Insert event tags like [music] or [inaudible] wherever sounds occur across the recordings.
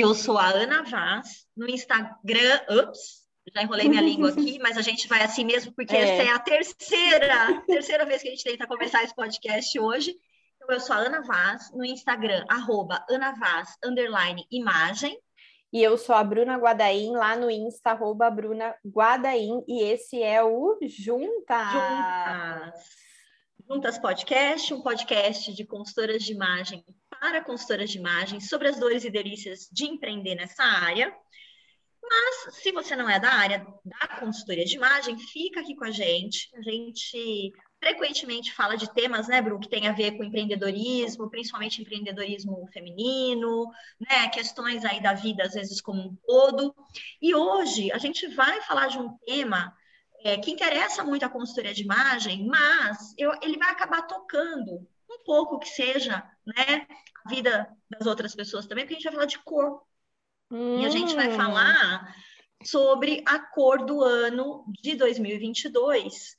Eu sou a Ana Vaz, no Instagram. Ups, já enrolei minha língua [laughs] aqui, mas a gente vai assim mesmo, porque é. essa é a terceira, [laughs] terceira vez que a gente tenta conversar esse podcast hoje. Então, eu sou a Ana Vaz, no Instagram, arroba Ana Vaz, underline, imagem. E eu sou a Bruna Guadaim, lá no Insta, arroba Bruna Guadaim, e esse é o Juntas. Juntas. Juntas Podcast, um podcast de consultoras de imagem para consultoras de imagem sobre as dores e delícias de empreender nessa área. Mas se você não é da área da consultoria de imagem, fica aqui com a gente. A gente frequentemente fala de temas, né, Bru, que tem a ver com empreendedorismo, principalmente empreendedorismo feminino, né, questões aí da vida, às vezes, como um todo. E hoje a gente vai falar de um tema é, que interessa muito a consultoria de imagem, mas eu, ele vai acabar tocando um pouco que seja, né, vida das outras pessoas também, porque a gente vai falar de cor. Hum. E a gente vai hum. falar sobre a cor do ano de 2022,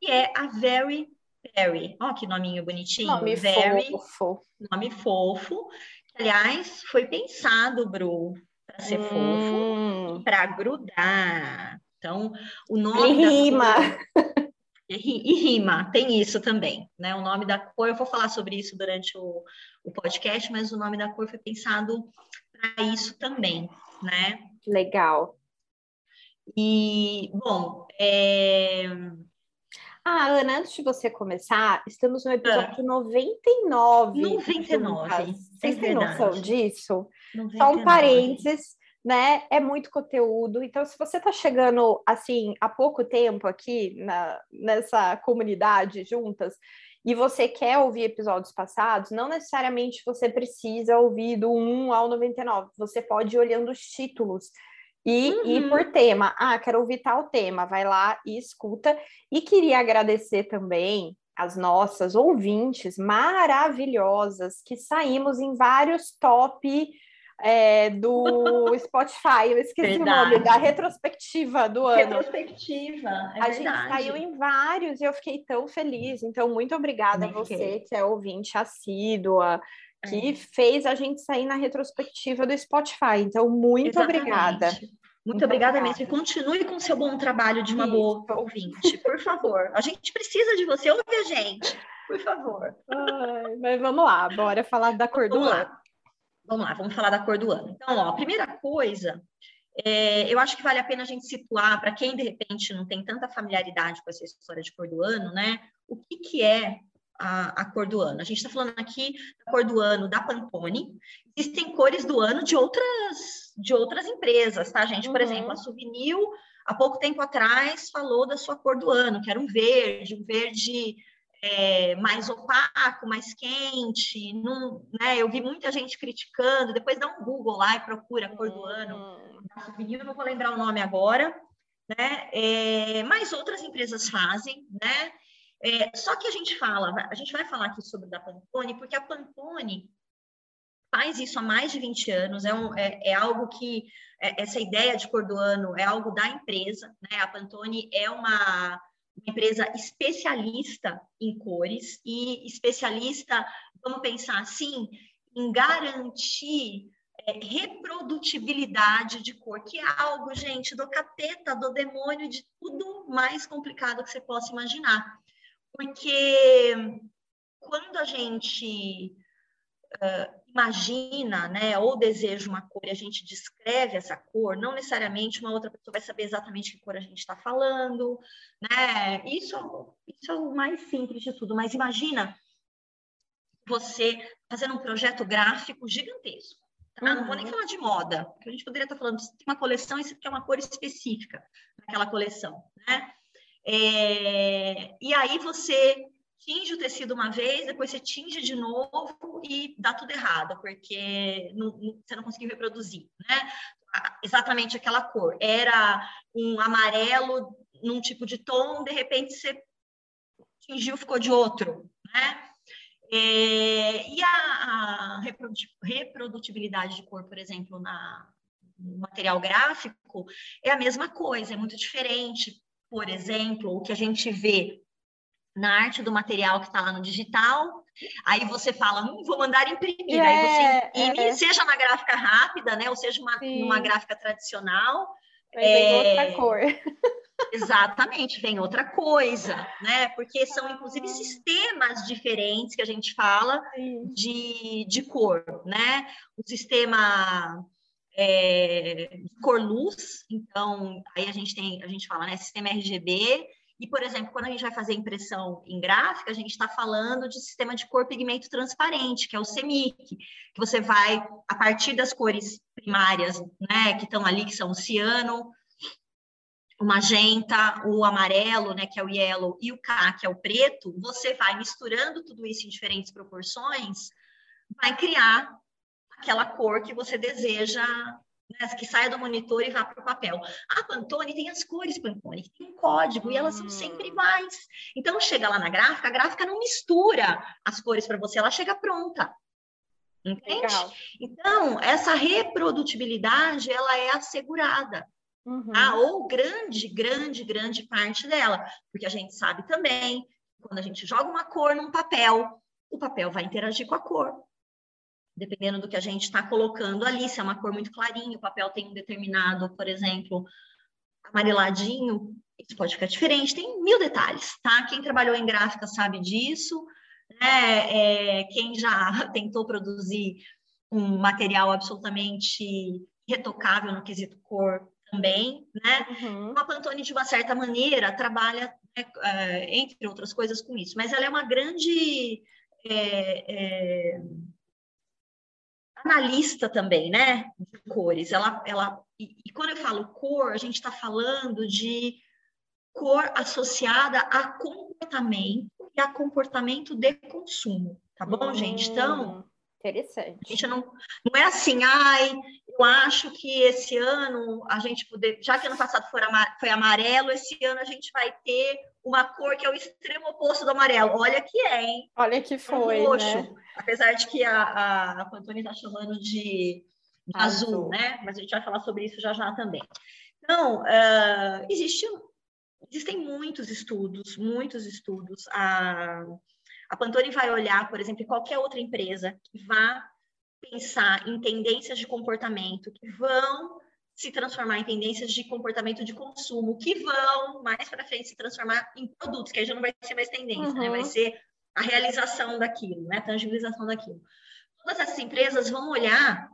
que é a Very Berry. Olha que nominho bonitinho. Nome Very, fofo. Nome fofo. Aliás, foi pensado, Bru, para ser hum. fofo, para grudar. Então, o nome. Ele rima. Cor... E, rima, tem isso também, né? O nome da cor, eu vou falar sobre isso durante o, o podcast, mas o nome da cor foi pensado para isso também, né? Legal. E, bom, é... Ah, Ana, antes de você começar, estamos no episódio ah. 99. 99. Vocês têm noção disso? 99. Só um parênteses, né? É muito conteúdo. Então, se você está chegando, assim, há pouco tempo aqui na, nessa comunidade juntas, e você quer ouvir episódios passados, não necessariamente você precisa ouvir do 1 ao 99. Você pode ir olhando os títulos e uhum. ir por tema. Ah, quero ouvir tal tema. Vai lá e escuta. E queria agradecer também as nossas ouvintes maravilhosas que saímos em vários top é, do Spotify. Eu esqueci verdade. o nome da retrospectiva do ano. Retrospectiva. É a verdade. gente saiu em vários e eu fiquei tão feliz. Então, muito obrigada a você que é ouvinte assídua que é. fez a gente sair na retrospectiva do Spotify. Então, muito Exatamente. obrigada. Muito, muito obrigada, obrigada mesmo. E continue com o seu bom trabalho de uma Isso. boa ouvinte, por favor. A gente precisa de você, ouve a gente, por favor. Ai, mas vamos lá, bora falar da cor vamos do lá. ano. Vamos lá, vamos falar da cor do ano. Então, ó, a primeira coisa, é, eu acho que vale a pena a gente situar, para quem de repente não tem tanta familiaridade com essa história de cor do ano, né? O que, que é a, a, cor do ano. A gente está falando aqui da cor do ano da Pantone. Existem cores do ano de outras, de outras empresas, tá, gente? Por uhum. exemplo, a Souvenir, há pouco tempo atrás, falou da sua cor do ano, que era um verde, um verde é, mais opaco, mais quente. Num, né? Eu vi muita gente criticando. Depois dá um Google lá e procura a cor do ano da Souvenir, não vou lembrar o nome agora. Né? É, mas outras empresas fazem, né? É, só que a gente fala, a gente vai falar aqui sobre da Pantone, porque a Pantone faz isso há mais de 20 anos, é, um, é, é algo que, é, essa ideia de cor do ano é algo da empresa, né? A Pantone é uma, uma empresa especialista em cores e especialista, vamos pensar assim, em garantir é, reprodutibilidade de cor, que é algo, gente, do capeta, do demônio, de tudo mais complicado que você possa imaginar. Porque quando a gente uh, imagina, né, ou deseja uma cor e a gente descreve essa cor, não necessariamente uma outra pessoa vai saber exatamente que cor a gente está falando, né? Isso, isso é o mais simples de tudo. Mas imagina você fazendo um projeto gráfico gigantesco. Tá? Uhum. Não vou nem uhum. falar de moda, porque a gente poderia estar falando de uma coleção e você quer uma cor específica naquela coleção, né? É, e aí você tinge o tecido uma vez, depois você tinge de novo e dá tudo errado, porque não, você não conseguiu reproduzir, né? Exatamente aquela cor. Era um amarelo num tipo de tom, de repente você tingiu, ficou de outro, né? É, e a, a reprodutibilidade de cor, por exemplo, na, no material gráfico, é a mesma coisa, é muito diferente por exemplo, o que a gente vê na arte do material que está lá no digital, Aí você fala, hum, vou mandar imprimir. É, aí você é, imprime, é. seja na gráfica rápida, né? Ou seja, uma, numa gráfica tradicional. é, outra cor. [laughs] Exatamente, vem outra coisa, né? Porque são, inclusive, sistemas diferentes que a gente fala de, de cor, né? O sistema é, cor luz, então aí a gente tem, a gente fala, né, sistema RGB, e, por exemplo, quando a gente vai fazer impressão em gráfica, a gente está falando de sistema de cor pigmento transparente, que é o CMYK, que você vai, a partir das cores primárias, né, que estão ali, que são o ciano, o magenta, o amarelo, né, que é o yellow, e o K, que é o preto, você vai misturando tudo isso em diferentes proporções, vai criar aquela cor que você deseja né, que saia do monitor e vá para o papel. A Pantone tem as cores Pantone, tem um código e elas são sempre hum. iguais. Então chega lá na gráfica, a gráfica não mistura as cores para você, ela chega pronta. Entende? Legal. Então, essa reprodutibilidade, ela é assegurada. Uhum. Tá? Ou grande, grande, grande parte dela. Porque a gente sabe também, quando a gente joga uma cor num papel, o papel vai interagir com a cor dependendo do que a gente está colocando ali, se é uma cor muito clarinha, o papel tem um determinado, por exemplo, amareladinho, isso pode ficar diferente, tem mil detalhes, tá? Quem trabalhou em gráfica sabe disso, né? É, quem já [laughs] tentou produzir um material absolutamente retocável no quesito cor também, né? Uhum. A Pantone, de uma certa maneira, trabalha, né, é, entre outras coisas, com isso, mas ela é uma grande... É, é, analista também, né, de cores. Ela, ela, e, e quando eu falo cor, a gente está falando de cor associada a comportamento e a comportamento de consumo, tá bom, hum, gente? Então, interessante. A gente não, não é assim, ai, eu acho que esse ano a gente poder, já que ano passado foi, foi amarelo, esse ano a gente vai ter uma cor que é o extremo oposto do amarelo. Olha que é, hein? Olha que foi, um roxo. Né? Apesar de que a, a, a Pantone está chamando de, de azul. azul, né? Mas a gente vai falar sobre isso já já também. Então, uh, existe, existem muitos estudos, muitos estudos. A, a Pantone vai olhar, por exemplo, qualquer outra empresa que vá pensar em tendências de comportamento que vão se transformar em tendências de comportamento de consumo, que vão mais para frente se transformar em produtos, que aí já não vai ser mais tendência, uhum. né? vai uhum. ser a realização daquilo, né? a tangibilização daquilo. Todas essas empresas vão olhar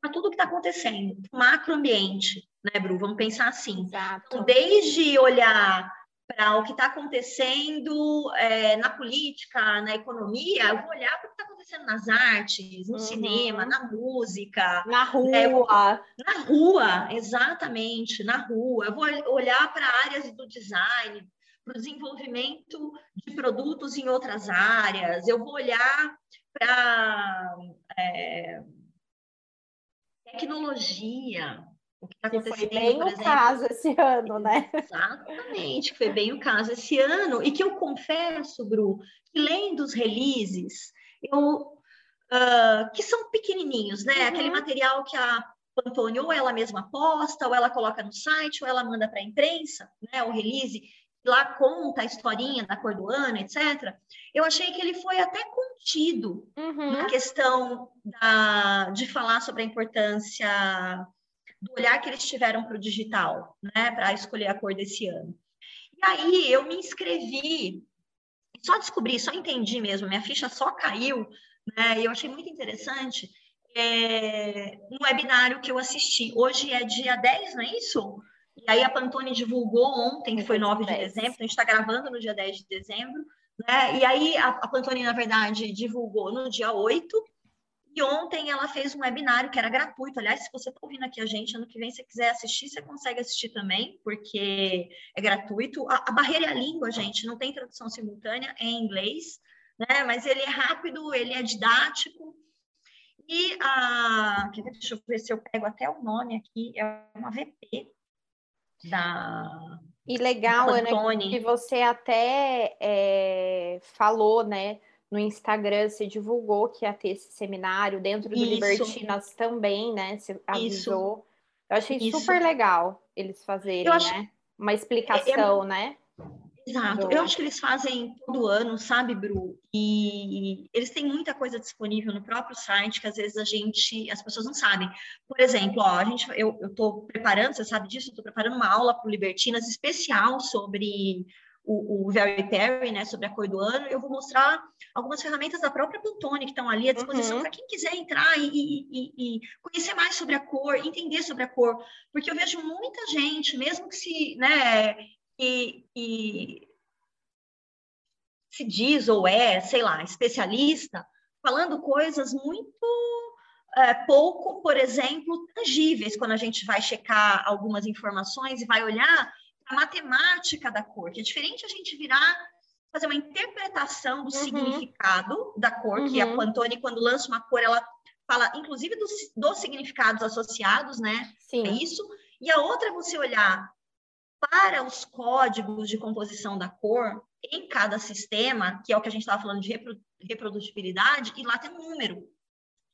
para tudo que está acontecendo, macroambiente, né, Bru? Vamos pensar assim. Exato. Então, desde olhar para o que está acontecendo é, na política, na economia, eu vou olhar para o que está acontecendo nas artes, no uhum. cinema, na música. Na rua. É, na rua, exatamente, na rua. Eu vou olhar para áreas do design, para o desenvolvimento de produtos em outras áreas, eu vou olhar para é, tecnologia, o que está acontecendo. Foi bem o exemplo, caso esse ano, né? Exatamente, que foi bem o caso esse ano, e que eu confesso, Bru, que lendo os releases, eu, uh, que são pequenininhos, né? Uhum. Aquele material que a Pantone ou ela mesma posta, ou ela coloca no site, ou ela manda para a imprensa, né? O release lá conta a historinha da cor do ano, etc. Eu achei que ele foi até contido uhum. na questão da, de falar sobre a importância do olhar que eles tiveram para o digital, né, para escolher a cor desse ano. E aí eu me inscrevi, só descobri, só entendi mesmo, minha ficha só caiu, né, e eu achei muito interessante, é, um webinário que eu assisti. Hoje é dia 10, não é isso? E aí a Pantone divulgou ontem, que foi 9 de dezembro, então a gente está gravando no dia 10 de dezembro, né? E aí a, a Pantone, na verdade, divulgou no dia 8, e ontem ela fez um webinário que era gratuito. Aliás, se você está ouvindo aqui a gente, ano que vem, se quiser assistir, você consegue assistir também, porque é gratuito. A, a barreira é a língua, gente, não tem tradução simultânea, é em inglês, né? Mas ele é rápido, ele é didático. E a. Deixa eu ver se eu pego até o nome aqui, é uma VP da. E legal, né, que você até é, falou, né? No Instagram você divulgou que ia ter esse seminário, dentro do Isso. Libertinas também, né? Você avisou. Isso. Eu achei Isso. super legal eles fazerem, né? Uma explicação, né? Exato. Eu acho que eles fazem todo ano, sabe, Bru? E eles têm muita coisa disponível no próprio site que às vezes a gente, as pessoas não sabem. Por exemplo, ó, a gente, eu estou preparando, você sabe disso, estou preparando uma aula para o Libertinas especial sobre o, o Very Perry, né, sobre a cor do ano. Eu vou mostrar algumas ferramentas da própria Pantone que estão ali à disposição uhum. para quem quiser entrar e, e, e, conhecer mais sobre a cor, entender sobre a cor, porque eu vejo muita gente, mesmo que se, né, que, que se diz ou é, sei lá, especialista, falando coisas muito é, pouco, por exemplo, tangíveis, quando a gente vai checar algumas informações e vai olhar a matemática da cor, que é diferente a gente virar fazer uma interpretação do uhum. significado da cor, uhum. que a Pantone, quando lança uma cor, ela fala, inclusive, dos, dos significados associados, né? Sim. É isso. E a outra é você olhar para os códigos de composição da cor em cada sistema, que é o que a gente estava falando de reprodutibilidade, e lá tem um número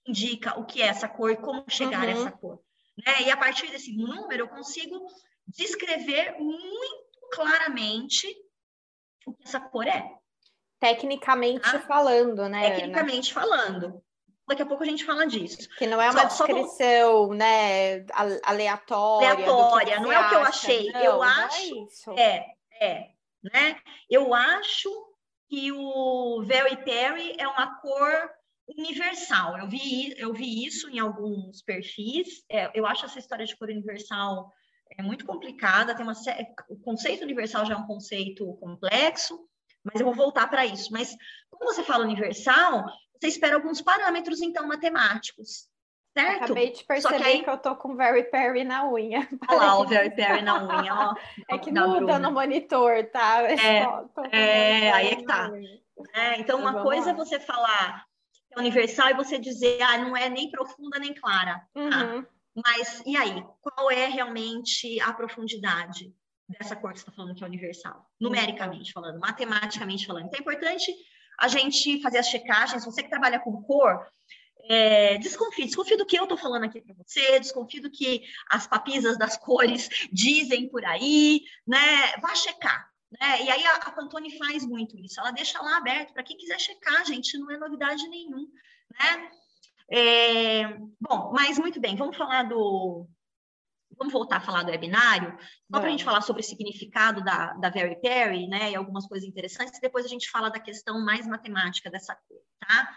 que indica o que é essa cor e como chegar uhum. a essa cor. Né? E a partir desse número, eu consigo descrever muito claramente o que essa cor é. Tecnicamente tá? falando, né? Tecnicamente Ana? falando. Daqui a pouco a gente fala disso. Que não é uma só, descrição, só... né, aleatória. Aleatória, não é o que eu achei. Não, eu não é acho. É, é, é, né? Eu acho que o Very Perry é uma cor universal. Eu vi, eu vi isso em alguns perfis. É, eu acho essa história de cor universal é muito complicada. Tem uma o conceito universal já é um conceito complexo, mas eu vou voltar para isso. Mas quando você fala universal, você espera alguns parâmetros, então, matemáticos. Certo? Acabei de perceber que, aí... que, eu tô com Very Perry na unha. Olha lá o Very Perry na unha. Ó, é que muda Bruna. no monitor, tá? É, é aí é que tá. É, então, uma coisa é você falar é universal e você dizer, ah, não é nem profunda nem clara. Tá? Uhum. Mas, e aí? Qual é realmente a profundidade dessa cor que você está falando que é universal? Numericamente falando, matematicamente falando. Então, é importante a gente fazer as checagens. Você que trabalha com cor, é, desconfie, desconfie do que eu estou falando aqui para você, desconfie do que as papisas das cores [laughs] dizem por aí, né? Vá checar. Né? E aí a, a Pantone faz muito isso, ela deixa lá aberto para quem quiser checar, gente, não é novidade nenhum, né? É, bom, mas muito bem, vamos falar do. Vamos voltar a falar do webinário, só para a gente falar sobre o significado da, da Very Perry, né? E algumas coisas interessantes, e depois a gente fala da questão mais matemática dessa cor, tá?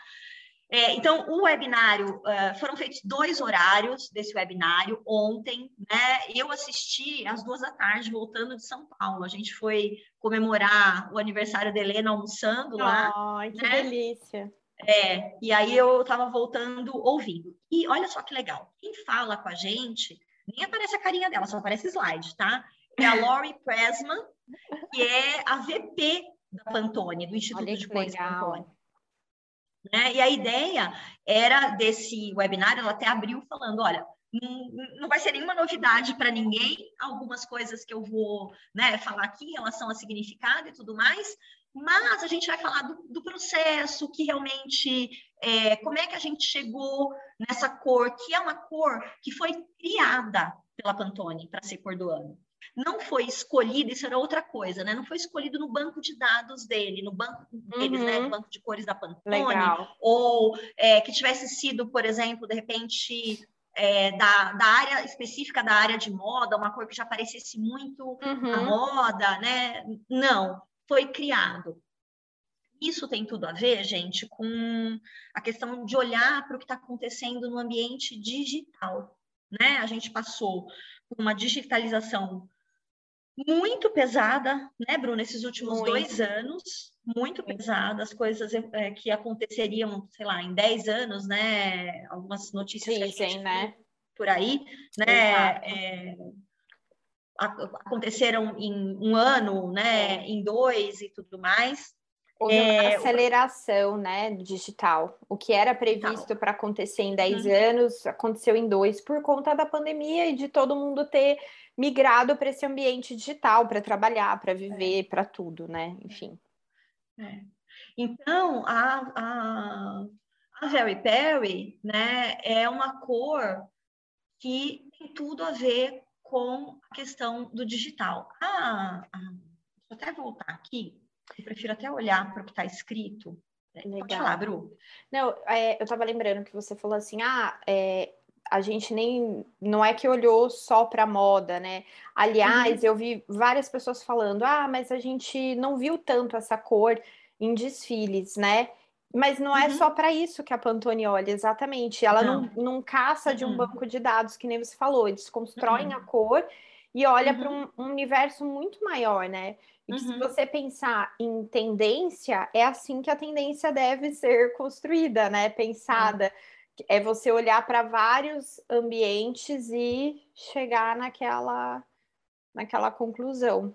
É, então, o webinário, uh, foram feitos dois horários desse webinário ontem, né? Eu assisti às duas da tarde, voltando de São Paulo. A gente foi comemorar o aniversário da Helena almoçando lá. Ai, que né? delícia! É, e aí eu estava voltando ouvindo. E olha só que legal, quem fala com a gente, nem aparece a carinha dela, só aparece slide, tá? É a Lori Pressman, que é a VP da Pantone, do Instituto olha de Cores Pantone. Né? E a ideia era desse webinário, ela até abriu falando, olha, não, não vai ser nenhuma novidade para ninguém, algumas coisas que eu vou né, falar aqui em relação a significado e tudo mais, mas a gente vai falar do, do processo, que realmente, é, como é que a gente chegou nessa cor, que é uma cor que foi criada pela Pantone para ser cor do ano. Não foi escolhido, isso era outra coisa, né? Não foi escolhido no banco de dados dele, no banco deles, uhum. né? No banco de cores da Pantone, Legal. ou é, que tivesse sido, por exemplo, de repente, é, da, da, área específica da área de moda, uma cor que já parecesse muito uhum. a moda, né? Não, foi criado. Isso tem tudo a ver, gente, com a questão de olhar para o que está acontecendo no ambiente digital. Né? A gente passou por uma digitalização muito pesada, né, Bruno, esses últimos muito. dois anos, muito pesada, as coisas é, que aconteceriam, sei lá, em dez anos, né, algumas notícias sim, né? por aí, né, é, aconteceram em um ano, né, é. em dois e tudo mais. Houve é, aceleração, né, digital. O que era previsto para acontecer em 10 uhum. anos aconteceu em dois por conta da pandemia e de todo mundo ter migrado para esse ambiente digital para trabalhar, para viver, é. para tudo, né? Enfim. É. Então, a, a, a Very Perry, né, é uma cor que tem tudo a ver com a questão do digital. A, a Deixa eu até voltar aqui. Eu prefiro até olhar para o que está escrito. Legal. Pode falar, Bru. Não, é, eu estava lembrando que você falou assim, ah, é, a gente nem não é que olhou só para moda, né? Aliás, uhum. eu vi várias pessoas falando: "Ah, mas a gente não viu tanto essa cor em desfiles, né?" Mas não é uhum. só para isso que a Pantone olha, exatamente. Ela não, não, não caça uhum. de um uhum. banco de dados, que nem você falou. Eles constroem a uhum. cor e olha para um, um, universo muito maior, né? E se você pensar em tendência, é assim que a tendência deve ser construída, né? Pensada é você olhar para vários ambientes e chegar naquela, naquela conclusão.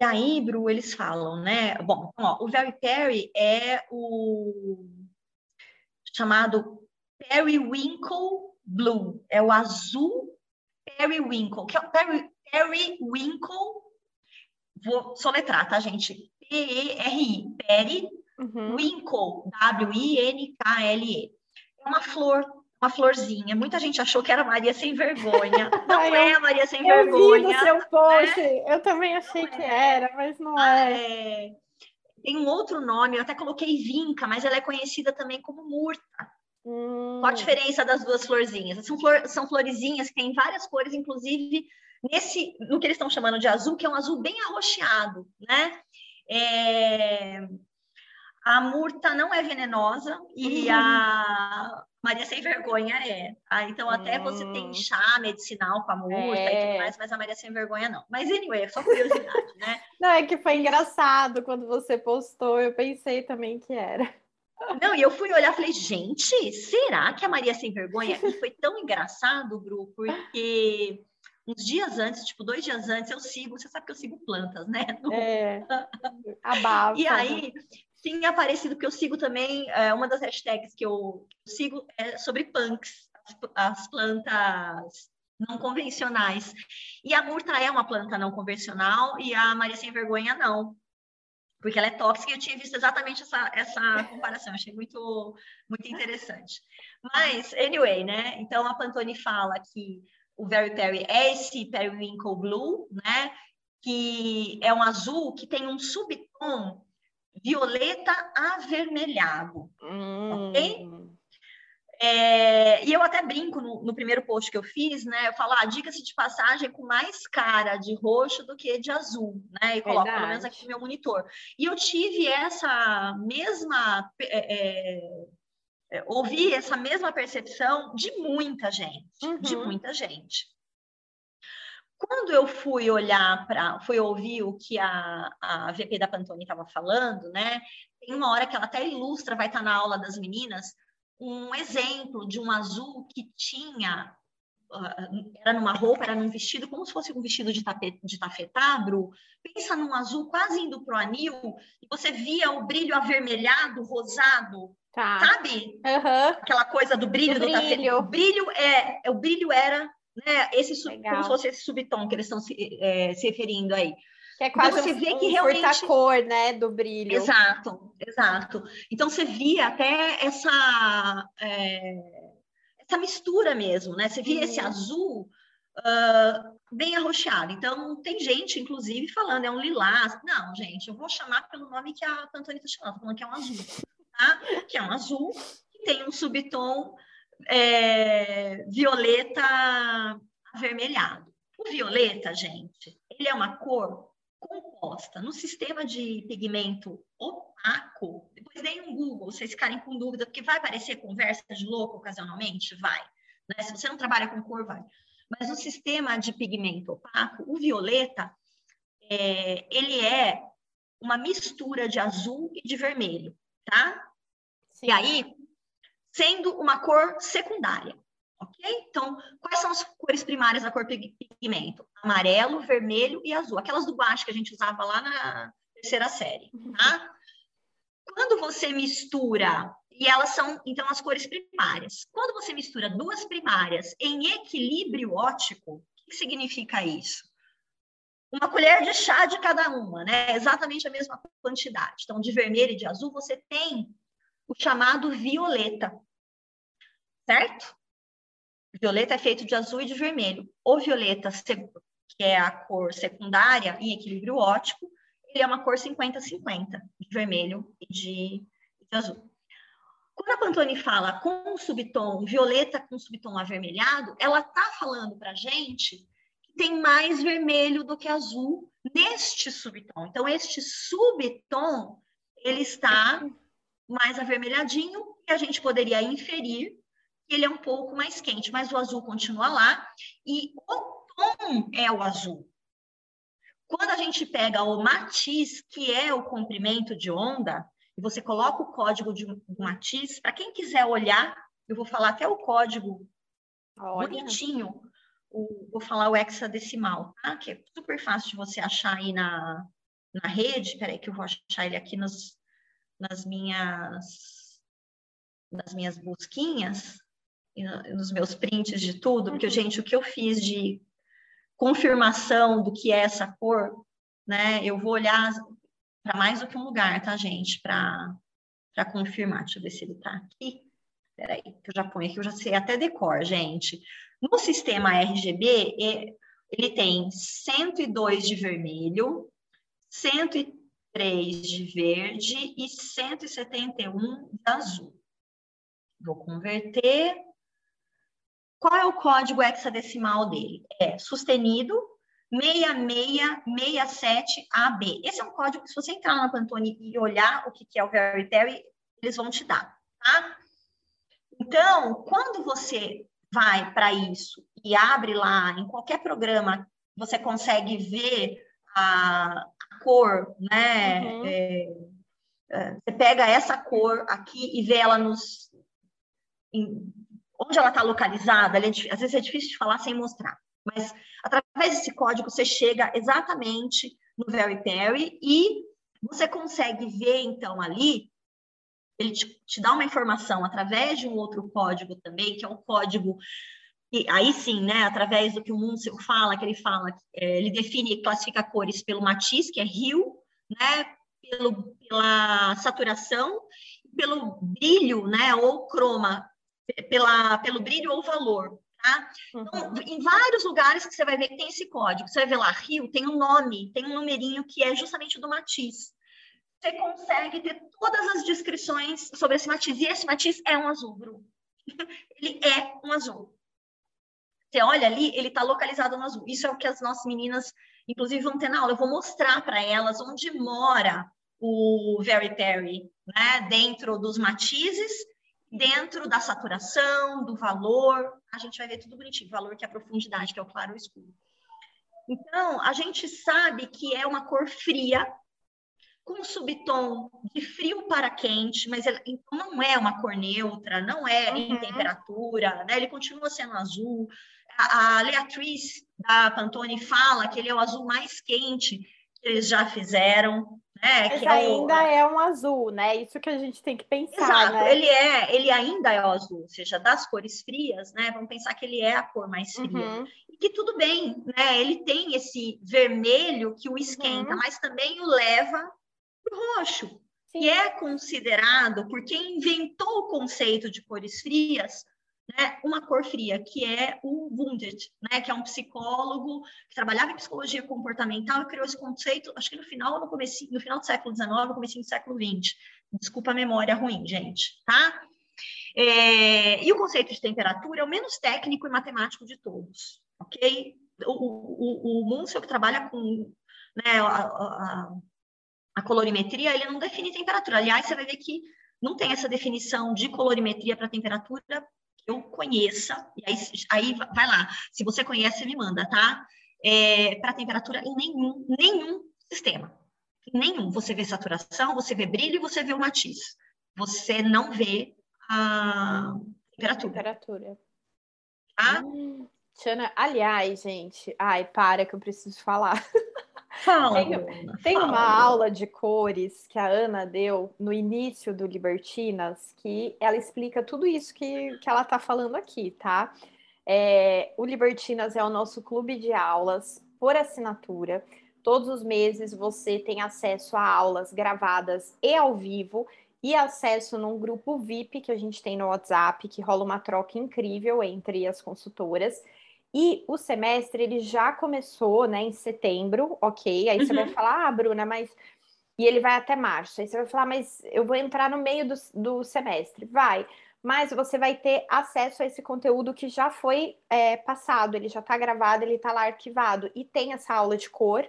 E aí, Bru, eles falam, né? Bom, ó, o Very Perry é o chamado Periwinkle Blue, é o azul Periwinkle, que é o Peri, Periwinkle, vou soletrar, tá, gente? P-E-R-I, Peri, uhum. Winkle, W-I-N-K-L-E uma flor, uma florzinha. Muita gente achou que era Maria sem vergonha. [laughs] Não Ai, é a Maria sem eu vergonha. Vi no seu post. Né? Eu também achei não que é. era, mas não ah, é. é. Tem um outro nome, eu até coloquei vinca, mas ela é conhecida também como murta. Hum. Qual a diferença das duas florzinhas? São, flor, são florezinhas que têm várias cores, inclusive nesse, no que eles estão chamando de azul, que é um azul bem arroxeado, né? É, a murta não é venenosa e uhum. a Maria Sem Vergonha é. Ah, então, até você tem hum. chá medicinal com a murta é. e tudo é. mais, mas a Maria Sem Vergonha não. Mas, anyway, é só curiosidade, né? [laughs] Não, é que foi engraçado quando você postou, eu pensei também que era. Não, e eu fui olhar e falei, gente, será que a Maria Sem Vergonha? E foi tão engraçado, Bru, porque uns dias antes, tipo, dois dias antes, eu sigo, você sabe que eu sigo plantas, né? No... É, [laughs] a E aí, tinha aparecido, porque eu sigo também, é, uma das hashtags que eu sigo é sobre punks, as, as plantas não convencionais. E a murta é uma planta não convencional e a Maria Sem Vergonha não. Porque ela é tóxica e eu tinha visto exatamente essa, essa comparação, achei muito, muito interessante. Mas, anyway, né? Então a Pantone fala que o Very Perry é esse Periwinkle Blue, né? Que é um azul que tem um subtom violeta avermelhado, hum. ok? É, e eu até brinco no, no, primeiro post que eu fiz, né? Eu falo, ah, diga-se de passagem com mais cara de roxo do que de azul, né? E coloco Verdade. pelo menos aqui no meu monitor. E eu tive essa mesma. É, é, é, ouvi essa mesma percepção de muita gente, uhum. de muita gente. Quando eu fui olhar para, fui ouvir o que a, a VP da Pantone estava falando, né? Tem uma hora que ela até ilustra, vai estar tá na aula das meninas, um exemplo de um azul que tinha Uh, era numa roupa, era num vestido, como se fosse um vestido de, tapete, de tafetabro. Pensa num azul quase indo para o anil, e você via o brilho avermelhado, rosado, tá. sabe? Uhum. Aquela coisa do brilho do, do brilho. O brilho é, o brilho era né, esse, como se fosse esse subtom que eles estão se, é, se referindo aí. Que é então, quase então, você um, vê que um realmente cor, né, do brilho. Exato, exato. Então você via até essa é, essa mistura mesmo, né? Você via esse azul uh, bem arroxeado. Então tem gente, inclusive, falando é um lilás. Não, gente, eu vou chamar pelo nome que a Pantone está chamando, falando que é um azul, tá? Que é um azul que tem um subtom é, violeta avermelhado. O violeta, gente, ele é uma cor composta no sistema de pigmento opaco. Depois deem um Google, vocês ficarem com dúvida, porque vai parecer conversa de louco ocasionalmente? Vai. Né? Se você não trabalha com cor, vai. Mas no sistema de pigmento opaco, o violeta, é, ele é uma mistura de azul e de vermelho, tá? Sim. E aí, sendo uma cor secundária. Ok? Então, quais são as cores primárias da cor pigmento? Amarelo, vermelho e azul. Aquelas do guache que a gente usava lá na terceira série, tá? Quando você mistura, e elas são, então, as cores primárias. Quando você mistura duas primárias em equilíbrio ótico, o que significa isso? Uma colher de chá de cada uma, né? Exatamente a mesma quantidade. Então, de vermelho e de azul, você tem o chamado violeta, certo? Violeta é feito de azul e de vermelho. O violeta que é a cor secundária em equilíbrio óptico, ele é uma cor 50-50, de vermelho e de, de azul. Quando a Pantone fala com subtom violeta com subtom avermelhado, ela está falando para a gente que tem mais vermelho do que azul neste subtom. Então, este subtom, ele está mais avermelhadinho e a gente poderia inferir ele é um pouco mais quente, mas o azul continua lá e o tom é o azul. Quando a gente pega o matiz, que é o comprimento de onda, e você coloca o código de matiz, para quem quiser olhar, eu vou falar até o código Olha. bonitinho, o, vou falar o hexadecimal, tá? Que é super fácil de você achar aí na, na rede. Peraí que eu vou achar ele aqui nos, nas minhas nas minhas busquinhas, nos meus prints de tudo, porque, uhum. gente, o que eu fiz de confirmação do que é essa cor, né? Eu vou olhar para mais do que um lugar, tá, gente? Para confirmar. Deixa eu ver se ele está aqui. Peraí, que eu já ponho aqui, eu já sei até decor, gente. No sistema RGB, ele tem 102 de vermelho, 103 de verde e 171 de azul. Vou converter. Qual é o código hexadecimal dele? É sustenido 6667AB. Esse é um código que, se você entrar na Pantone e olhar o que é o Veritery, eles vão te dar, tá? Então, quando você vai para isso e abre lá em qualquer programa, você consegue ver a, a cor, né? Uhum. É, é, você pega essa cor aqui e vê ela nos. Em, onde ela está localizada, é, às vezes é difícil de falar sem mostrar, mas através desse código você chega exatamente no Very Perry e você consegue ver, então, ali ele te, te, dá uma informação através de um outro código também, que é o código, e aí sim, né, através do que o Munsell fala, que ele fala, é, ele define e classifica cores pelo matiz, que é rio, né, pelo, pela saturação, pelo brilho, né, ou croma, pela, pelo brilho ou valor, tá? Então, uhum. em vários lugares que você vai ver que tem esse código, você vai ver lá, rio, tem um nome, tem um numerinho que é justamente do matiz você consegue ter todas as descrições sobre esse matiz. E esse matiz é um azul, Bru. [laughs] ele é um azul. Você olha ali, ele está localizado no azul. Isso é o que as nossas meninas, inclusive, vão ter na aula. Eu vou mostrar para elas onde mora o Very Perry, né? Dentro dos matizes, dentro da saturação, do valor. A gente vai ver tudo bonitinho. Valor que é a profundidade, que é o claro ou escuro. Então, a gente sabe que é uma cor fria, com subtom de frio para quente, mas ele, então não é uma cor neutra, não é uhum. em temperatura, né? Ele continua sendo azul. A, a Leatriz da Pantone fala que ele é o azul mais quente que eles já fizeram. Né? Mas é ainda o... é um azul, né? Isso que a gente tem que pensar. Exato, né? ele é, ele ainda é o azul, ou seja, das cores frias, né? Vamos pensar que ele é a cor mais fria. Uhum. E que tudo bem, né? Ele tem esse vermelho que o esquenta, uhum. mas também o leva roxo, Sim. que é considerado, por quem inventou o conceito de cores frias, né, uma cor fria, que é o Wounded, né, que é um psicólogo que trabalhava em psicologia comportamental e criou esse conceito, acho que no final, no, começo, no final do século XIX, no começo do século XX. Desculpa a memória ruim, gente, tá? É, e o conceito de temperatura é o menos técnico e matemático de todos, ok? O, o, o que trabalha com né, a, a, a colorimetria, ele não define temperatura. Aliás, você vai ver que não tem essa definição de colorimetria para temperatura eu conheça. E aí, aí vai lá. Se você conhece, me manda, tá? É, para temperatura em nenhum, nenhum sistema. Nenhum. Você vê saturação, você vê brilho e você vê o matiz. Você não vê a temperatura. Temperatura. Tá? Hum, aliás, gente, ai, para que eu preciso falar. [laughs] Fala, tem, tem fala. uma aula de cores que a Ana deu no início do Libertinas que ela explica tudo isso que, que ela está falando aqui, tá? É, o Libertinas é o nosso clube de aulas por assinatura. Todos os meses você tem acesso a aulas gravadas e ao vivo e acesso num grupo VIP que a gente tem no WhatsApp, que rola uma troca incrível entre as consultoras. E o semestre ele já começou, né, em setembro, ok? Aí uhum. você vai uhum. falar, ah, Bruna, mas e ele vai até março. Aí você vai falar, mas eu vou entrar no meio do, do semestre. Vai, mas você vai ter acesso a esse conteúdo que já foi é, passado, ele já está gravado, ele está lá arquivado. E tem essa aula de cor,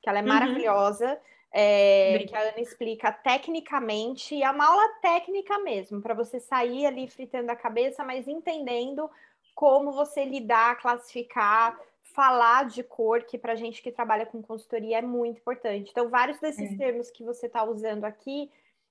que ela é uhum. maravilhosa. É, que a Ana explica tecnicamente, e é uma aula técnica mesmo, para você sair ali fritando a cabeça, mas entendendo como você lidar, classificar, falar de cor, que para gente que trabalha com consultoria é muito importante. Então, vários desses é. termos que você está usando aqui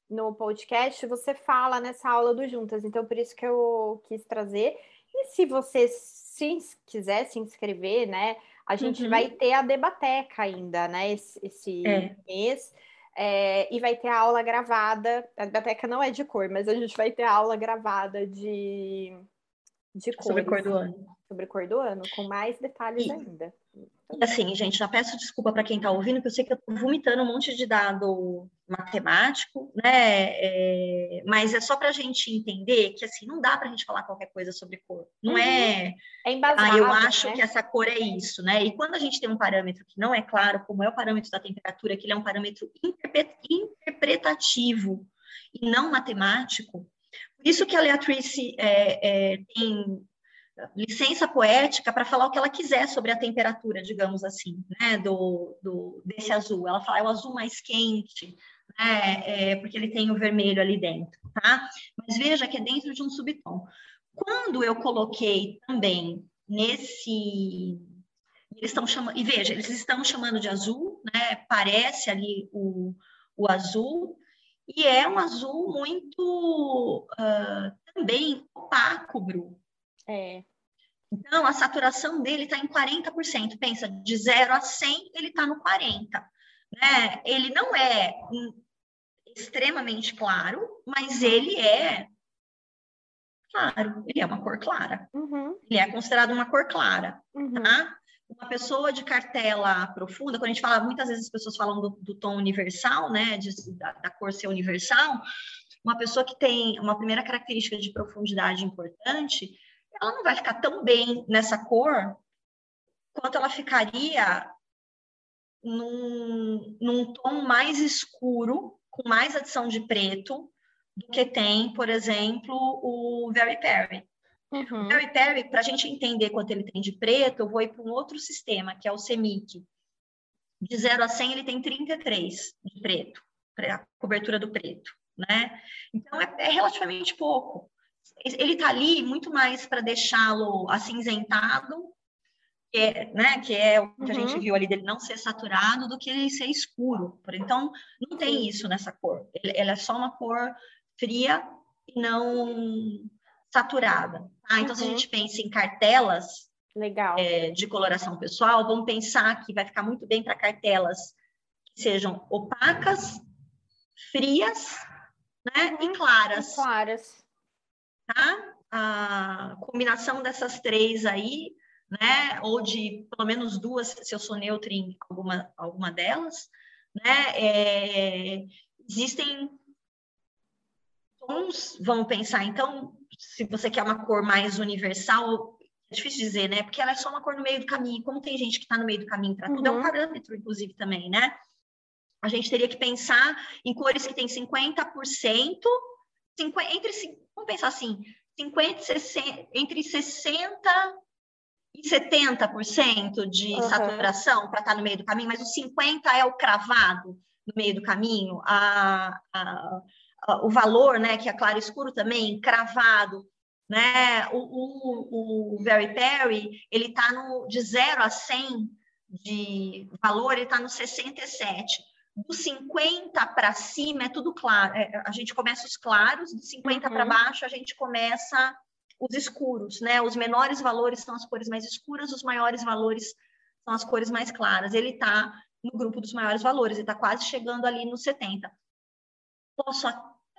no podcast, você fala nessa aula do Juntas. Então, por isso que eu quis trazer. E se você se quiser se inscrever, né? A gente uhum. vai ter a Debateca ainda, né? Esse, esse é. mês. É, e vai ter a aula gravada. A Debateca não é de cor, mas a gente vai ter a aula gravada de, de cores. Sobre cor do ano. Sobre cor do ano, com mais detalhes e, ainda. E assim, gente, já peço desculpa para quem está ouvindo, que eu sei que eu estou vomitando um monte de dado matemático, né? É, mas é só para a gente entender que assim não dá para a gente falar qualquer coisa sobre cor. Não é. Uhum. É embasado, ah, eu acho né? que essa cor é isso, né? E quando a gente tem um parâmetro que não é claro, como é o parâmetro da temperatura, que ele é um parâmetro interpretativo e não matemático, por isso que a Leatrice é, é, tem licença poética para falar o que ela quiser sobre a temperatura, digamos assim, né, do, do desse azul. Ela fala é o azul mais quente, né, é, porque ele tem o vermelho ali dentro, tá? Mas veja que é dentro de um subtom. Quando eu coloquei também nesse eles estão chamando, e veja, eles estão chamando de azul, né? Parece ali o, o azul, e é um azul muito uh, também opaco, Bru. É. Então, a saturação dele está em 40%. Pensa, de 0 a 100, ele está no 40%. Né? Ele não é extremamente claro, mas ele é claro, ele é uma cor clara. Uhum. Ele é considerado uma cor clara, uhum. tá? Uma pessoa de cartela profunda, quando a gente fala, muitas vezes as pessoas falam do, do tom universal, né, de, da, da cor ser universal, uma pessoa que tem uma primeira característica de profundidade importante ela não vai ficar tão bem nessa cor quanto ela ficaria num, num tom mais escuro, com mais adição de preto, do que tem, por exemplo, o Very Perry. Uhum. O Very Perry, para a gente entender quanto ele tem de preto, eu vou ir para um outro sistema, que é o CEMIC. De 0 a 100, ele tem 33 de preto, a cobertura do preto, né? Então, é, é relativamente pouco ele está ali muito mais para deixá-lo acinzentado, que é, né, que é o que uhum. a gente uhum. viu ali dele não ser saturado, do que ele ser escuro. Então, não tem isso nessa cor. Ele, ela é só uma cor fria e não saturada. Tá? Então, uhum. se a uhum. gente pensa em cartelas. É, de coloração pessoal, vamos pensar que vai ficar muito bem para cartelas que sejam opacas, frias né, uhum. e claras. E claras tá? A combinação dessas três aí, né? Ou de pelo menos duas, se eu sou neutra em alguma, alguma delas, né? É, existem tons, vamos pensar, então, se você quer uma cor mais universal, é difícil dizer, né? Porque ela é só uma cor no meio do caminho. Como tem gente que está no meio do caminho para tudo, é um uhum. parâmetro, inclusive, também, né? A gente teria que pensar em cores que têm 50%, 50, entre vamos pensar assim, 50, 60, entre 60 e 70% de uhum. saturação para estar tá no meio do caminho, mas o 50 é o cravado no meio do caminho, a, a, o valor, né, que é claro escuro também, cravado, né, o, o, o Very Perry, ele está no de 0 a 100 de valor, ele está no 67 do 50 para cima é tudo claro. É, a gente começa os claros, do 50 uhum. para baixo a gente começa os escuros, né? Os menores valores são as cores mais escuras, os maiores valores são as cores mais claras. Ele está no grupo dos maiores valores, ele está quase chegando ali no 70. Posso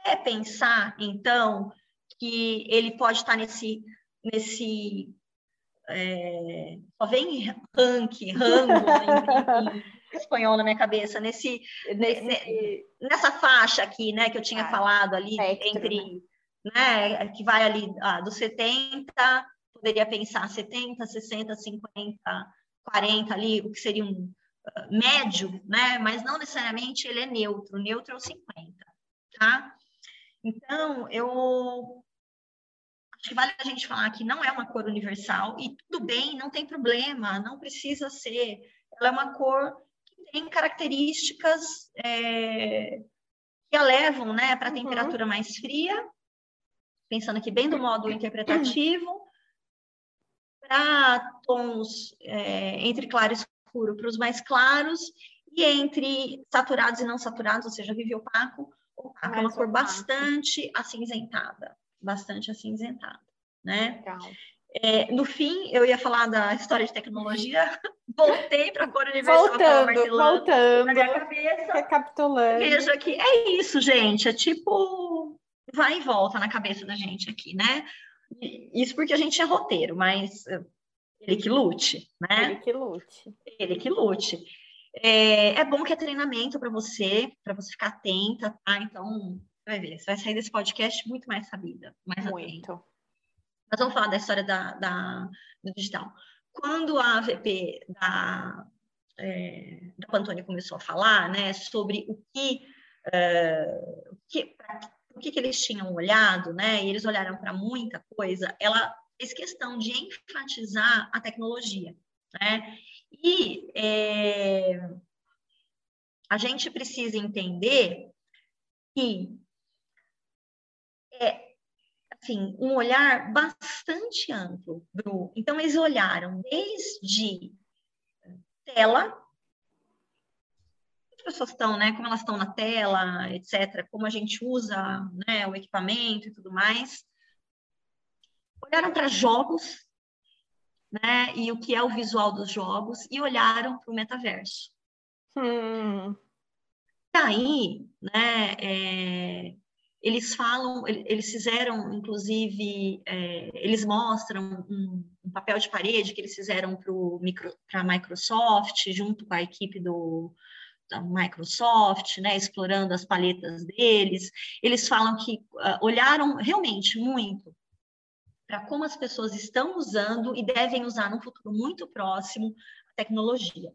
até pensar, então, que ele pode estar nesse, nesse é, só vem rank, rango, [laughs] espanhol na minha cabeça, nesse, nesse, nessa faixa aqui, né, que eu tinha ah, falado ali, entre, né? né, que vai ali ah, dos 70, poderia pensar 70, 60, 50, 40 ali, o que seria um uh, médio, né? Mas não necessariamente ele é neutro, neutro é o 50, tá? Então, eu acho que vale a gente falar que não é uma cor universal e tudo bem, não tem problema, não precisa ser. Ela é uma cor que tem características é, que a levam né, para a uhum. temperatura mais fria, pensando aqui bem do modo interpretativo, para tons é, entre claro e escuro para os mais claros, e entre saturados e não saturados, ou seja, vive opaco, uma cor bastante acinzentada bastante acinzentada, né? Legal. É, no fim, eu ia falar da história de tecnologia, [laughs] voltei para a cor universal. Voltando, voltando. Na minha cabeça. Recapitulando. Veja que é isso, gente. É tipo, vai e volta na cabeça da gente aqui, né? Isso porque a gente é roteiro, mas eh, ele que lute, né? Ele que lute. Ele que lute. É, é bom que é treinamento para você, para você ficar atenta, tá? Então, vai ver, você vai sair desse podcast muito mais sabida, mais muito. atenta. Mas vamos falar da história da, da, do digital. Quando a AVP da, é, da Pantone começou a falar né, sobre o que, o que, o que, que eles tinham olhado, né, e eles olharam para muita coisa, ela fez questão de enfatizar a tecnologia. Né? E é, a gente precisa entender que é assim, um olhar bastante amplo, Bru. Então, eles olharam desde tela, as pessoas estão, né? Como elas estão na tela, etc., como a gente usa né, o equipamento e tudo mais. Olharam para jogos, né? E o que é o visual dos jogos, e olharam para o metaverso. Hum. E aí, né? É, eles falam, eles fizeram, inclusive, é, eles mostram um, um, papel de parede que eles fizeram para a Microsoft, junto com a equipe do, da Microsoft, né, explorando as paletas deles. Eles falam que uh, olharam realmente muito para como as pessoas estão usando e devem usar no futuro muito próximo a tecnologia.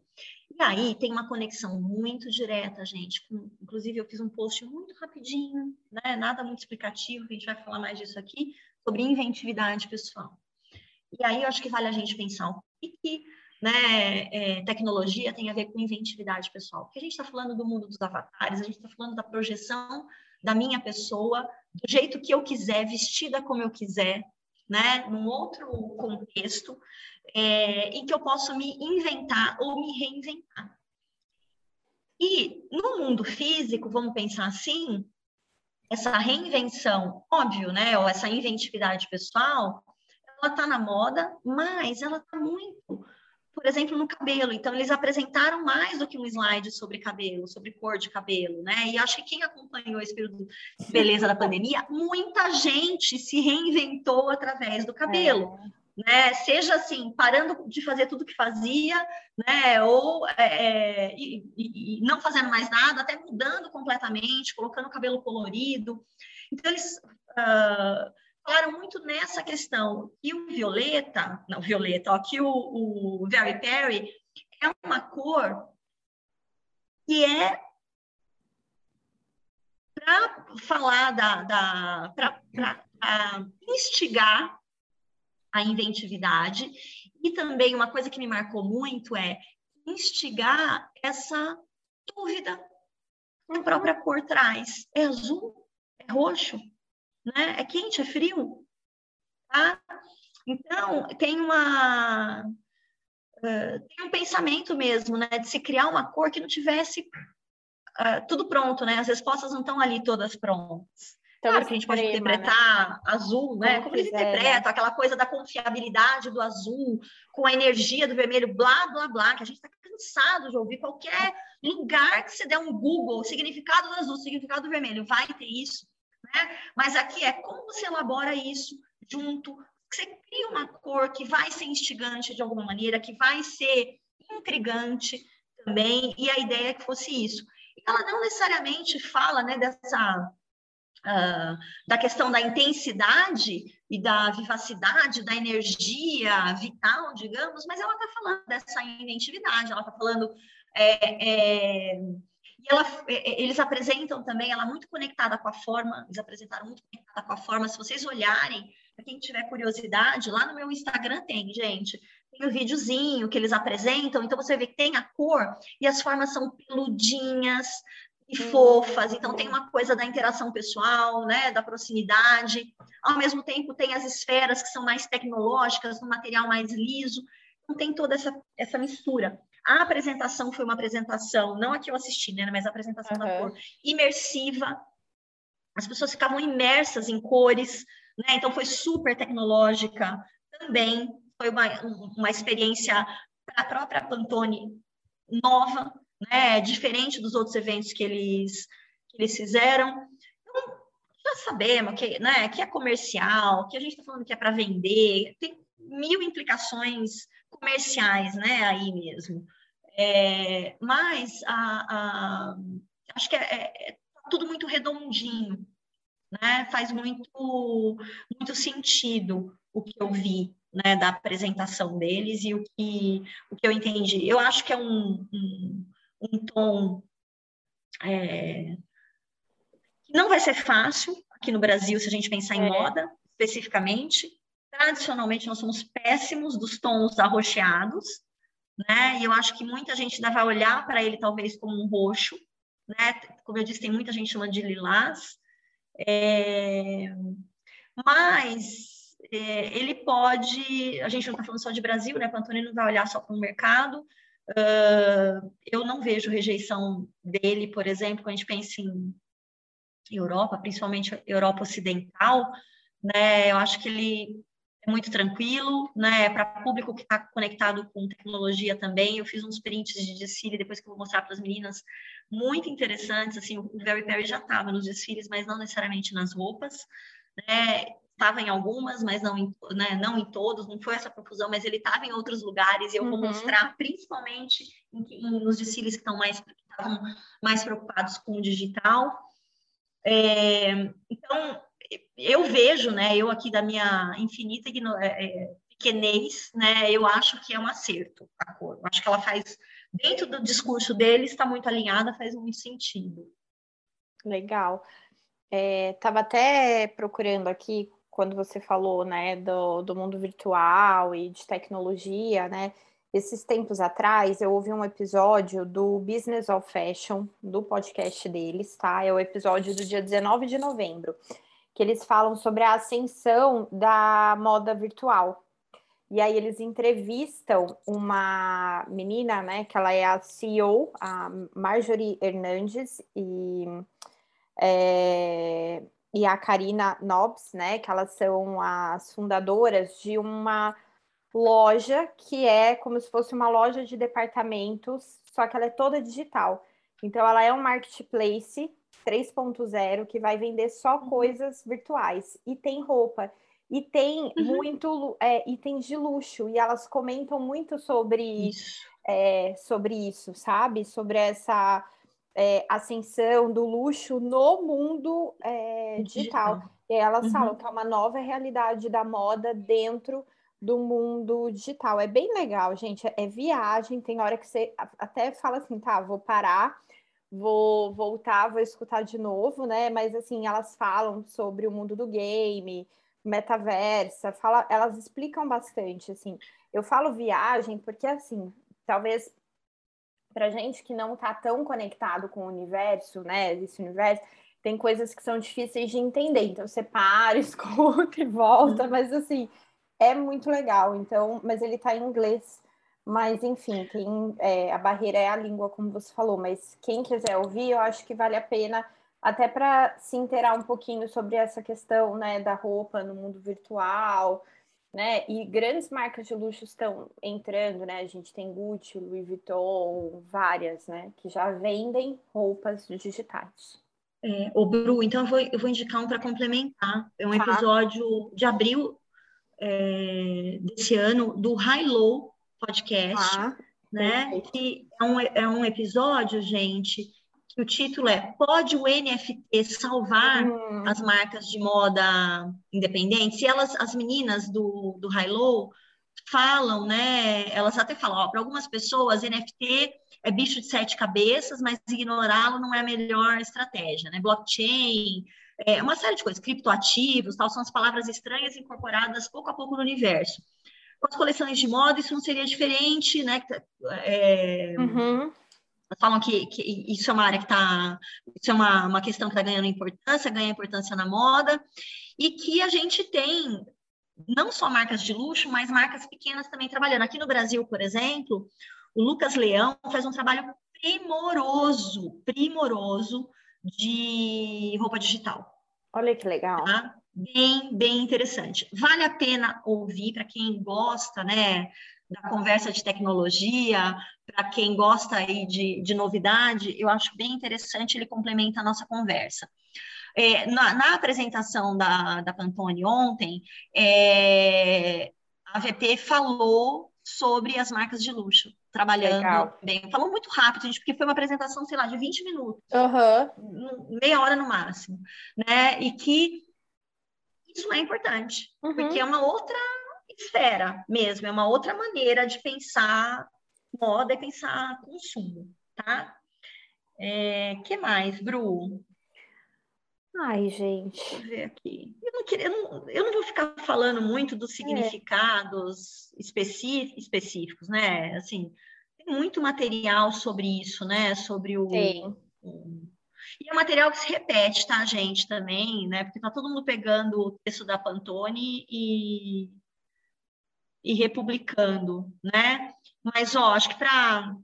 E aí tem uma conexão muito direta, gente. Com, inclusive, eu fiz um post muito rapidinho, né? Nada muito explicativo, a gente vai falar mais disso aqui, sobre inventividade pessoal. E aí eu acho que vale a gente pensar o que, que né, é, tecnologia tem a ver com inventividade pessoal. Porque a gente está falando do mundo dos avatares, a gente está falando da projeção da minha pessoa, do jeito que eu quiser, vestida como eu quiser, né, num outro contexto, é, em que eu posso me inventar ou me reinventar. E no mundo físico, vamos pensar assim, essa reinvenção, óbvio, né, ou essa inventividade pessoal, ela está na moda, mas ela está muito por exemplo, no cabelo. Então, eles apresentaram mais do que um slide sobre cabelo, sobre cor de cabelo, né? E acho que quem acompanhou esse período de beleza da pandemia, muita gente se reinventou através do cabelo. É. Né? Seja assim, parando de fazer tudo que fazia, né? Ou é, é e, e, não fazendo mais nada, até mudando completamente, colocando o cabelo colorido. Então, eles uh, falaram muito nessa questão. E o violeta, não, violeta, ó, que o, o Very Perry é uma cor que é para falar da, da para instigar a inventividade e também uma coisa que me marcou muito é instigar essa dúvida que a própria cor traz. É azul? É roxo? Né? É quente, é frio, tá? Então, tem uma... Uh, tem um pensamento mesmo, né? De se criar uma cor que não tivesse uh, tudo pronto, né? As respostas não estão ali todas prontas. Então, claro que a gente pode interpretar né? azul, né? Como, Como eles quiser, interpretam, né? aquela coisa da confiabilidade do azul, com a energia do vermelho, blá, blá, blá, que a gente está cansado de ouvir qualquer lugar que você der um Google, significado do azul, significado do vermelho, vai ter isso né? Mas aqui é como você elabora isso junto, você cria uma cor que vai ser instigante de alguma maneira, que vai ser intrigante também, e a ideia é que fosse isso. E ela não necessariamente fala né, dessa uh, da questão da intensidade e da vivacidade, da energia vital, digamos, mas ela está falando dessa inventividade, ela está falando. É, é, e ela, é, é, eles apresentam também, ela muito conectada com a forma, eles apresentaram muito conectada com a forma. Se vocês olharem, para quem tiver curiosidade, lá no meu Instagram tem, gente, tem o um videozinho que eles apresentam, então você vê que tem a cor e as formas são peludinhas, e uhum. fofas, então tem uma coisa da interação pessoal, né, da proximidade. Ao mesmo tempo tem as esferas que são mais tecnológicas, no material mais liso. Então tem toda essa, essa mistura. A apresentação foi uma apresentação, não a que eu assisti, né, mas a apresentação uhum. da cor imersiva. As pessoas ficavam imersas em cores, né? Então foi super tecnológica também. Foi uma, uma experiência para a própria Pantone nova, né? Diferente dos outros eventos que eles, que eles fizeram. Então, já sabemos que, né, que é comercial, que a gente está falando que é para vender, tem mil implicações comerciais, né, aí mesmo. É, mas a, a, acho que é, é, é tudo muito redondinho, né? Faz muito, muito sentido o que eu vi né, da apresentação deles e o que, o que eu entendi. Eu acho que é um, um, um tom é, que não vai ser fácil aqui no Brasil, se a gente pensar em é. moda especificamente. Tradicionalmente, nós somos péssimos dos tons arroxeados, né? E eu acho que muita gente ainda vai olhar para ele talvez como um roxo, né? Como eu disse, tem muita gente chamando de lilás. É... Mas é, ele pode, a gente não está falando só de Brasil, né? O Antônio não vai olhar só para o mercado, Uh, eu não vejo rejeição dele, por exemplo, quando a gente pensa em Europa, principalmente Europa Ocidental, né? Eu acho que ele muito tranquilo, né? Para público que está conectado com tecnologia também. Eu fiz uns prints de desfile depois que eu vou mostrar para as meninas, muito interessantes. Assim, o Very Perry já estava nos desfiles, mas não necessariamente nas roupas. Né? estava em algumas, mas não em, né, não em todos, não foi essa confusão, mas ele estava em outros lugares, e eu uhum. vou mostrar principalmente em, em, nos desfiles que estão mais, estavam mais preocupados com o digital. É, então, eu vejo, né, eu aqui da minha infinita é, é, pequenez, né, eu acho que é um acerto a cor. Eu acho que ela faz, dentro do discurso dele, está muito alinhada, faz muito sentido. Legal. Estava é, até procurando aqui quando você falou, né, do, do mundo virtual e de tecnologia, né? Esses tempos atrás, eu ouvi um episódio do Business of Fashion, do podcast deles, tá? É o episódio do dia 19 de novembro, que eles falam sobre a ascensão da moda virtual. E aí eles entrevistam uma menina, né, que ela é a CEO, a Marjorie Hernandes, e é, e a Karina Nobs, né, que elas são as fundadoras de uma loja que é como se fosse uma loja de departamentos, só que ela é toda digital. Então ela é um marketplace 3.0 que vai vender só uhum. coisas virtuais e tem roupa e tem uhum. muito é, itens de luxo e elas comentam muito sobre isso. É, sobre isso, sabe? Sobre essa é, ascensão do luxo no mundo é, digital. digital. E elas uhum. falam que é uma nova realidade da moda dentro do mundo digital. É bem legal, gente. É viagem, tem hora que você até fala assim, tá, vou parar, vou voltar, vou escutar de novo, né? Mas assim, elas falam sobre o mundo do game, metaversa, fala, elas explicam bastante, assim. Eu falo viagem porque assim, talvez para gente que não está tão conectado com o universo, né? Esse universo, tem coisas que são difíceis de entender. Então você para, [laughs] escuta e volta, mas assim, é muito legal. Então, mas ele está em inglês. Mas enfim, tem, é, a barreira é a língua, como você falou. Mas quem quiser ouvir, eu acho que vale a pena até para se inteirar um pouquinho sobre essa questão né, da roupa no mundo virtual, né? E grandes marcas de luxo estão entrando, né? A gente tem Gucci, Louis Vuitton, várias, né? Que já vendem roupas digitais. É, o Bru, então eu vou, eu vou indicar um para complementar. É um tá. episódio de abril é, desse ano do High Low Podcast, tá. né? Que é um, é um episódio, gente, O título é Pode o NFT salvar hum. as marcas de moda independentes? E elas, as meninas do, do High Low, falam, né? Elas até falam, para algumas pessoas, NFT é bicho de sete cabeças, mas ignorá-lo não é a melhor estratégia, né? Blockchain, é uma série de coisas, criptoativos, tal, são as palavras estranhas incorporadas pouco a pouco no universo. Com as coleções de moda, isso não seria diferente, né? É, uhum falam que, que, isso é uma área que está, isso é uma, uma questão que está ganhando importância, ganha importância na moda, e que a gente tem não só marcas de luxo, mas marcas pequenas também trabalhando. Aqui no Brasil, por exemplo, o Lucas Leão faz um trabalho primoroso, primoroso de roupa digital. Olha que legal. Tá? Bem, bem interessante. Vale a pena ouvir para quem gosta, né? da conversa de tecnologia, para quem gosta aí de, de novidade, eu acho bem interessante, ele complementa a nossa conversa. É, na, na, apresentação da, da Pantone ontem, é, a VP falou sobre as marcas de luxo, trabalhando Legal. bem. Falou muito rápido, gente, porque foi uma apresentação, sei lá, de 20 minutos, uhum. meia hora no máximo, né? E que isso é importante, uhum. porque é uma outra esfera mesmo, é uma outra maneira de pensar moda e pensar consumo, tá? É, que mais, Bru? Ai, gente. Deixa eu ver aqui. Eu não, queria, eu não, eu não vou ficar falando muito dos é. significados é. específicos, né? Assim, tem muito material sobre isso, né? Sobre o, o, E é material que se repete, tá, gente, também, né? Porque tá todo mundo pegando o texto da Pantone e e republicando, né? Mas, ó, acho que para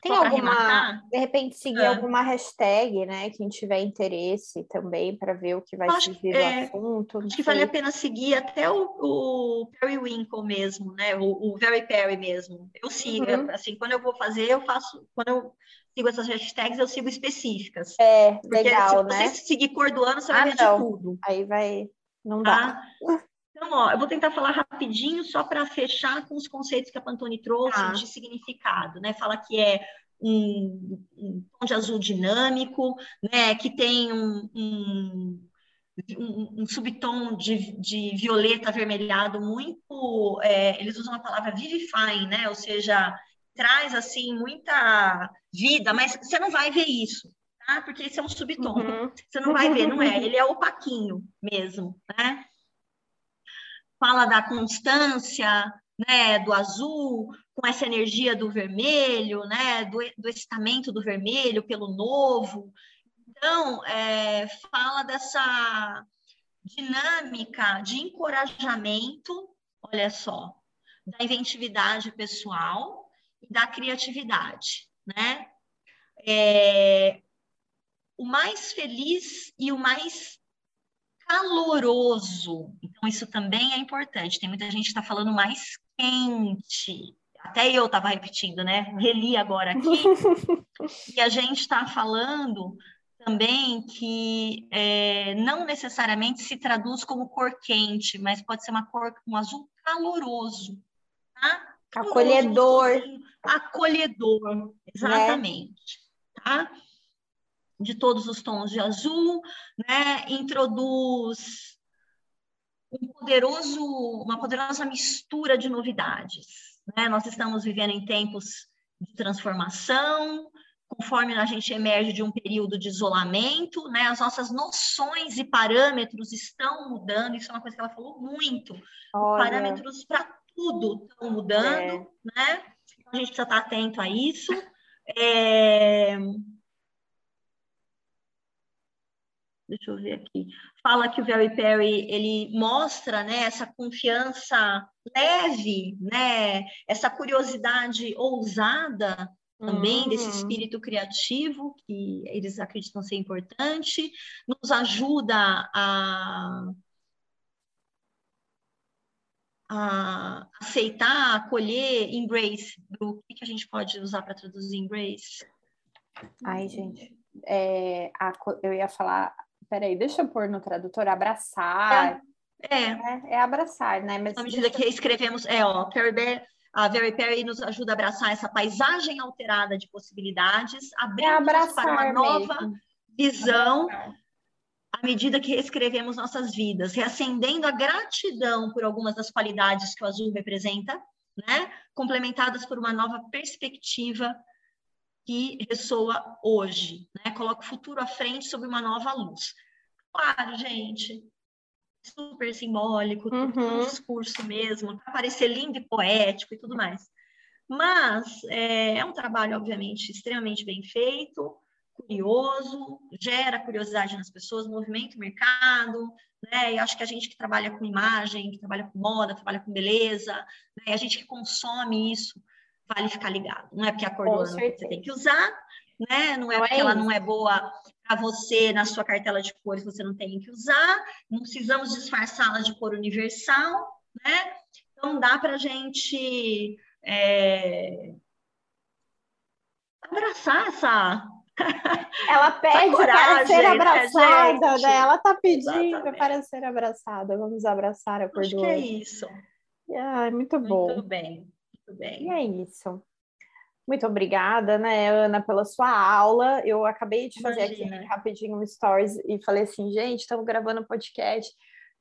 tem alguma, de repente, seguir é. alguma hashtag, né? Quem tiver interesse também para ver o que vai acho, surgir do é, assunto. Acho que vale a pena seguir até o, o Perry Winkle mesmo, né? O, o Very Perry mesmo. Eu sigo, uhum. assim, quando eu vou fazer, eu faço, quando eu sigo essas hashtags, eu sigo específicas. É, Porque legal, se né? você seguir cor do ano, você ah, vai ver não. de tudo. Aí vai, não dá. Ah, então, ó, eu vou tentar falar rapidinho só para fechar com os conceitos que a Pantone trouxe ah. de significado, né? Fala que é um, um, tom de azul dinâmico, né? Que tem um, um, um subtom de, de, violeta avermelhado muito. É, eles usam a palavra vivifying, né? Ou seja, traz assim muita vida, mas você não vai ver isso, tá? Porque esse é um subtom. Uhum. Você não vai ver, não é? Ele é opaquinho mesmo, né? fala da constância, né, do azul, com essa energia do vermelho, né, do, do excitamento do vermelho pelo novo. Então, é, fala dessa dinâmica de encorajamento, olha só, da inventividade pessoal e da criatividade, né? É, o mais feliz e o mais caloroso. Então, isso também é importante. Tem muita gente que está falando mais quente. Até eu estava repetindo, né? Reli agora aqui. [laughs] e a gente está falando também que é, não necessariamente se traduz como cor quente, mas pode ser uma cor, um azul caloroso, tá? Acolhedor. acolhedor, exatamente, né? tá? de todos os tons de azul, né? introduz um poderoso, uma poderosa mistura de novidades. Né? Nós estamos vivendo em tempos de transformação, conforme a gente emerge de um período de isolamento, né? as nossas noções e parâmetros estão mudando, isso é uma coisa que ela falou muito. Olha. Parâmetros para tudo estão mudando, é. né? A gente precisa estar atento a isso. É... deixa eu ver aqui, fala que o Very Perry ele mostra né, essa confiança leve, né, essa curiosidade ousada também uhum. desse espírito criativo que eles acreditam ser importante, nos ajuda a, a aceitar, acolher, embrace. O que, que a gente pode usar para traduzir embrace? Ai, gente, é, a, eu ia falar peraí, deixa eu pôr no tradutor abraçar. É. É, é, é abraçar, né? Mas à medida que escrevemos, é, ó, Carrie A Very Perry nos ajuda a abraçar essa paisagem alterada de possibilidades, abrindo para uma nova mesmo. visão abraçar. À medida que reescrevemos nossas vidas, reacendendo a gratidão por algumas das qualidades que o azul representa, né? complementadas por uma nova perspectiva que ressoa hoje, né? Coloca o futuro à frente sob uma nova luz. Claro, gente, super simbólico, uhum. um discurso mesmo, para parecer lindo e poético e tudo mais. Mas é, é um trabalho, obviamente, extremamente bem feito, curioso, gera curiosidade nas pessoas, movimenta o mercado, né? E acho que a gente que trabalha com imagem, que trabalha com moda, trabalha com beleza, né? a gente que consome isso, vale ficar ligado. Não é porque a cor do ano você tem que usar, né? Não é não porque é ela não é boa para você na sua cartela de cores, você não tem que usar. Não precisamos disfarçá-la de cor universal, né? Então dá para a gente é... abraçar essa ela pede para ser abraçada, né? Ela está pedindo Exatamente. para ser abraçada. Vamos abraçar a cor Acho do que é isso. Ai, muito bom. Muito bem, muito bem. E é isso. Muito obrigada, né, Ana, pela sua aula. Eu acabei de fazer Imagina. aqui rapidinho um stories e falei assim, gente, estamos gravando um podcast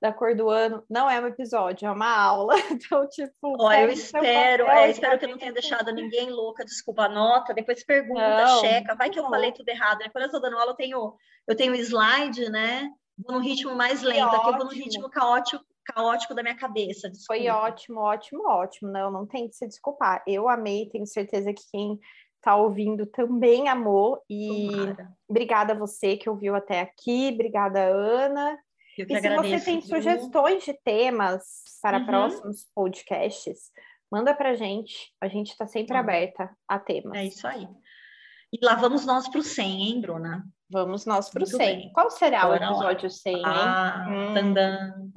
da cor do ano. Não é um episódio, é uma aula. [laughs] Então, tipo. Ó, eu espero, é, espero que eu não tenha deixado ninguém louca. Desculpa, anota, depois pergunta, não, checa. Vai que eu falei tudo errado. Né? Quando eu estou dando aula, eu tenho, eu tenho slide, né? Vou no ritmo mais lento, aqui eu vou no ritmo caótico, caótico da minha cabeça. Desculpa. Foi ótimo, ótimo, ótimo. Não, não tem que se desculpar. Eu amei, tenho certeza que quem está ouvindo também amou. E Tomara. obrigada a você que ouviu até aqui. Obrigada, Ana. Eu que e agradeço, se você tem sugestões de temas para uhum. próximos podcasts, manda para gente. A gente está sempre uhum. aberta a temas. É isso aí. E lá vamos nós para o 100, hein, Bruna? Vamos nós para o 100. Bem. Qual será Bora o episódio lá. 100, hein? Ah, hum.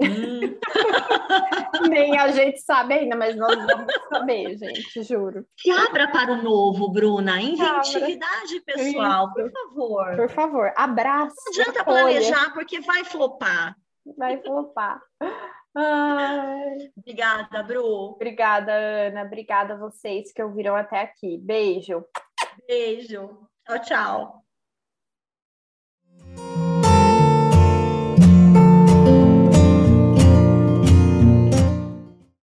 hum. [laughs] Nem a gente sabe ainda, mas nós vamos saber, gente, juro. Se abra para o novo, Bruna. Inventividade pessoal, Isso. por favor. Por favor, abraço. Não adianta planejar, porque vai flopar. Vai flopar. Ai. Obrigada, Bru. Obrigada, Ana. Obrigada a vocês que ouviram até aqui. Beijo. Beijo. Tchau, tchau.